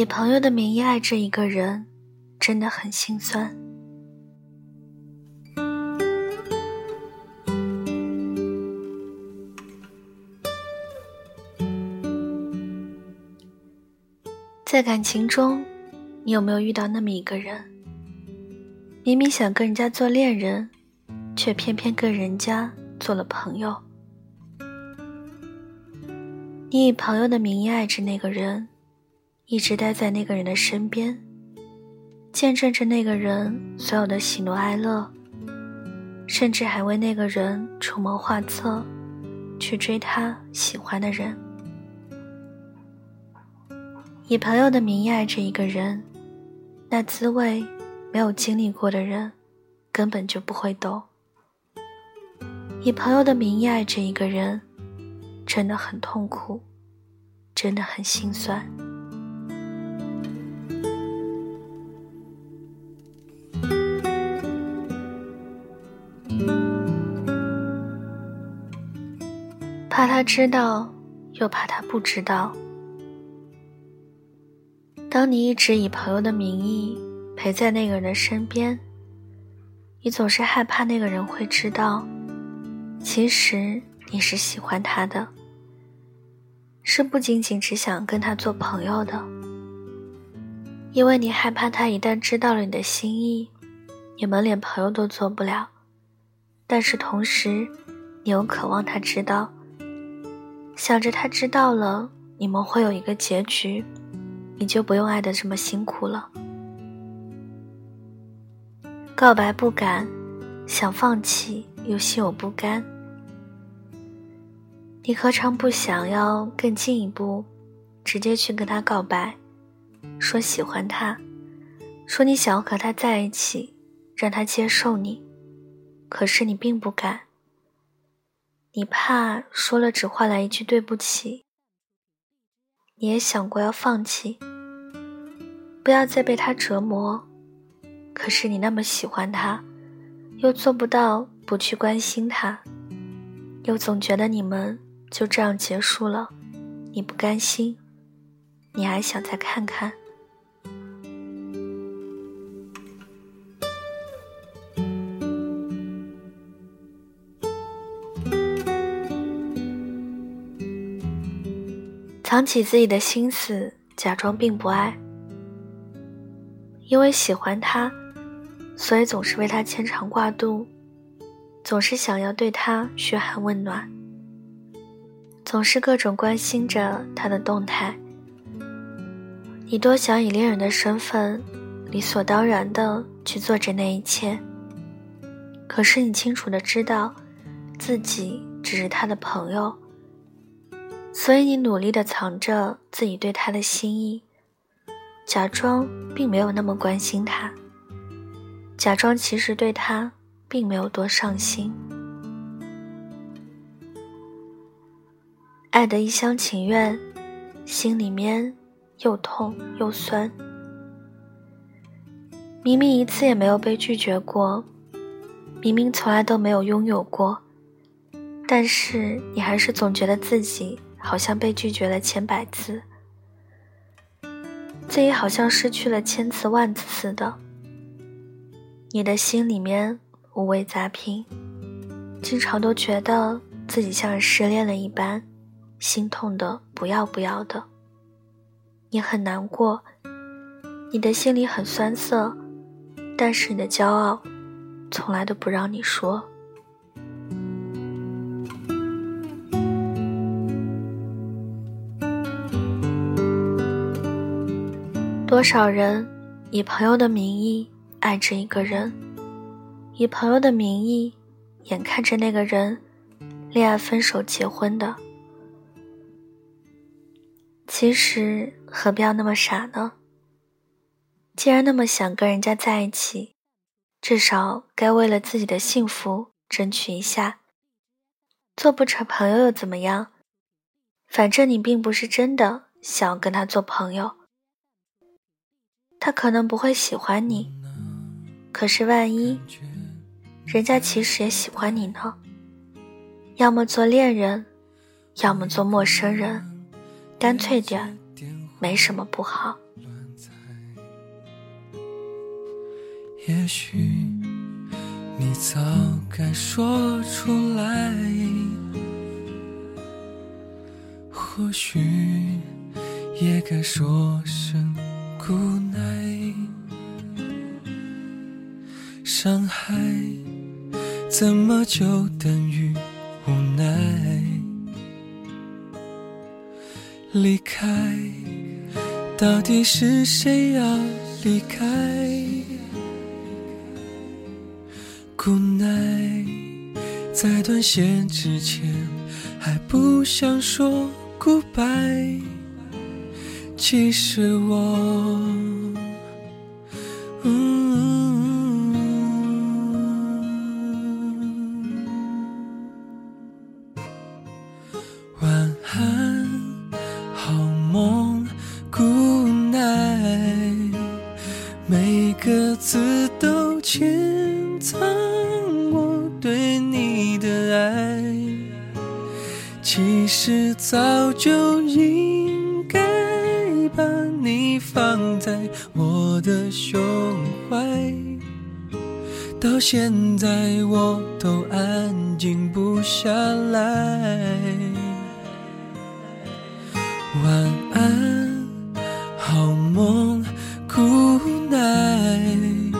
以朋友的名义爱着一个人，真的很心酸。在感情中，你有没有遇到那么一个人？明明想跟人家做恋人，却偏偏跟人家做了朋友。你以朋友的名义爱着那个人。一直待在那个人的身边，见证着那个人所有的喜怒哀乐，甚至还为那个人出谋划策，去追他喜欢的人。以朋友的名义爱着一个人，那滋味，没有经历过的人根本就不会懂。以朋友的名义爱着一个人，真的很痛苦，真的很心酸。怕他知道，又怕他不知道。当你一直以朋友的名义陪在那个人的身边，你总是害怕那个人会知道，其实你是喜欢他的，是不仅仅只想跟他做朋友的，因为你害怕他一旦知道了你的心意，你们连朋友都做不了。但是同时，你又渴望他知道。想着他知道了，你们会有一个结局，你就不用爱的这么辛苦了。告白不敢，想放弃又心有不甘。你何尝不想要更进一步，直接去跟他告白，说喜欢他，说你想要和他在一起，让他接受你，可是你并不敢。你怕说了只换来一句对不起，你也想过要放弃，不要再被他折磨，可是你那么喜欢他，又做不到不去关心他，又总觉得你们就这样结束了，你不甘心，你还想再看看。藏起自己的心思，假装并不爱。因为喜欢他，所以总是为他牵肠挂肚，总是想要对他嘘寒问暖，总是各种关心着他的动态。你多想以恋人的身份，理所当然的去做着那一切。可是你清楚的知道，自己只是他的朋友。所以你努力的藏着自己对他的心意，假装并没有那么关心他，假装其实对他并没有多上心，爱的一厢情愿，心里面又痛又酸。明明一次也没有被拒绝过，明明从来都没有拥有过，但是你还是总觉得自己。好像被拒绝了千百次，自己好像失去了千次万次似的。你的心里面五味杂评，经常都觉得自己像失恋了一般，心痛的不要不要的。你很难过，你的心里很酸涩，但是你的骄傲，从来都不让你说。多少人以朋友的名义爱着一个人，以朋友的名义眼看着那个人恋爱、分手、结婚的。其实何必要那么傻呢？既然那么想跟人家在一起，至少该为了自己的幸福争取一下。做不成朋友又怎么样？反正你并不是真的想要跟他做朋友。他可能不会喜欢你可是万一人家其实也喜欢你呢。要么做恋人要么做陌生人干脆点没什么不好。也许你早该说出来或许也该说声无奈。伤害怎么就等于无奈？离开，到底是谁要离开？无奈，在断线之前还不想说 goodbye。其实我，晚安，你放在我的胸怀，到现在我都安静不下来。晚安，好梦，Good night，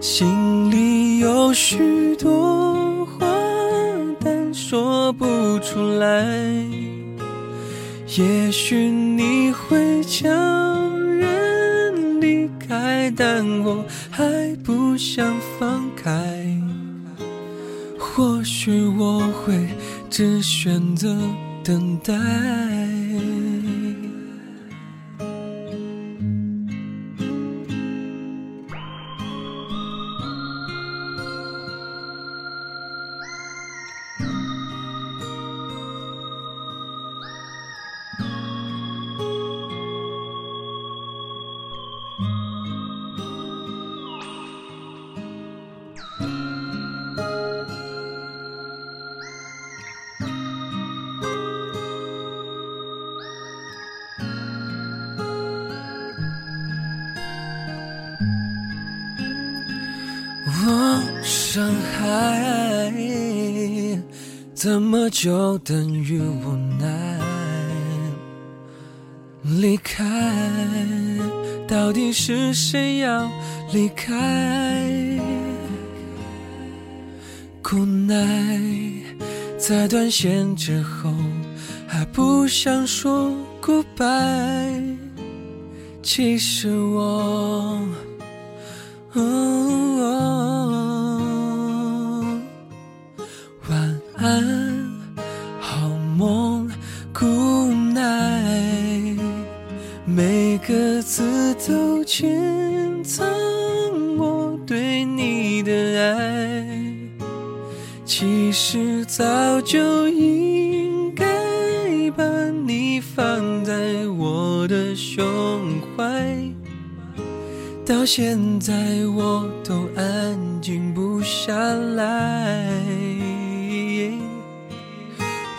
心里有许多话，但。说不出来，也许你会叫人离开，我还不想放开。或许我会只选择等待。伤害，怎么就等于无奈？离开，到底是谁要离开？无奈，在断线之后还不想说 goodbye。其实我。其实早就应该把你放在我的胸怀。到现在我都安静不下来。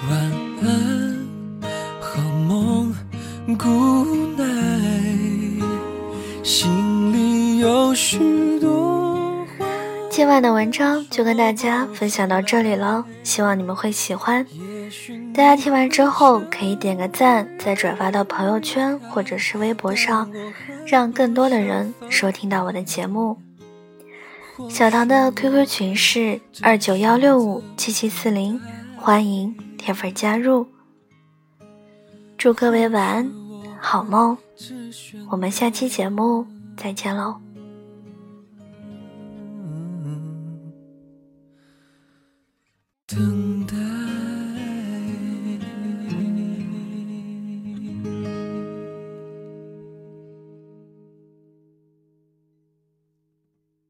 晚安，好梦，Good night。心里有许多。今晚的文章就跟大家分享到这里了，希望你们会喜欢。大家听完之后可以点个赞，再转发到朋友圈或者是微博上。让更多的人收听到我的节目。小唐的 QQ 群是二九幺六五七七四零，欢迎铁粉加入。祝各位晚安，好梦。我们下期节目再见喽。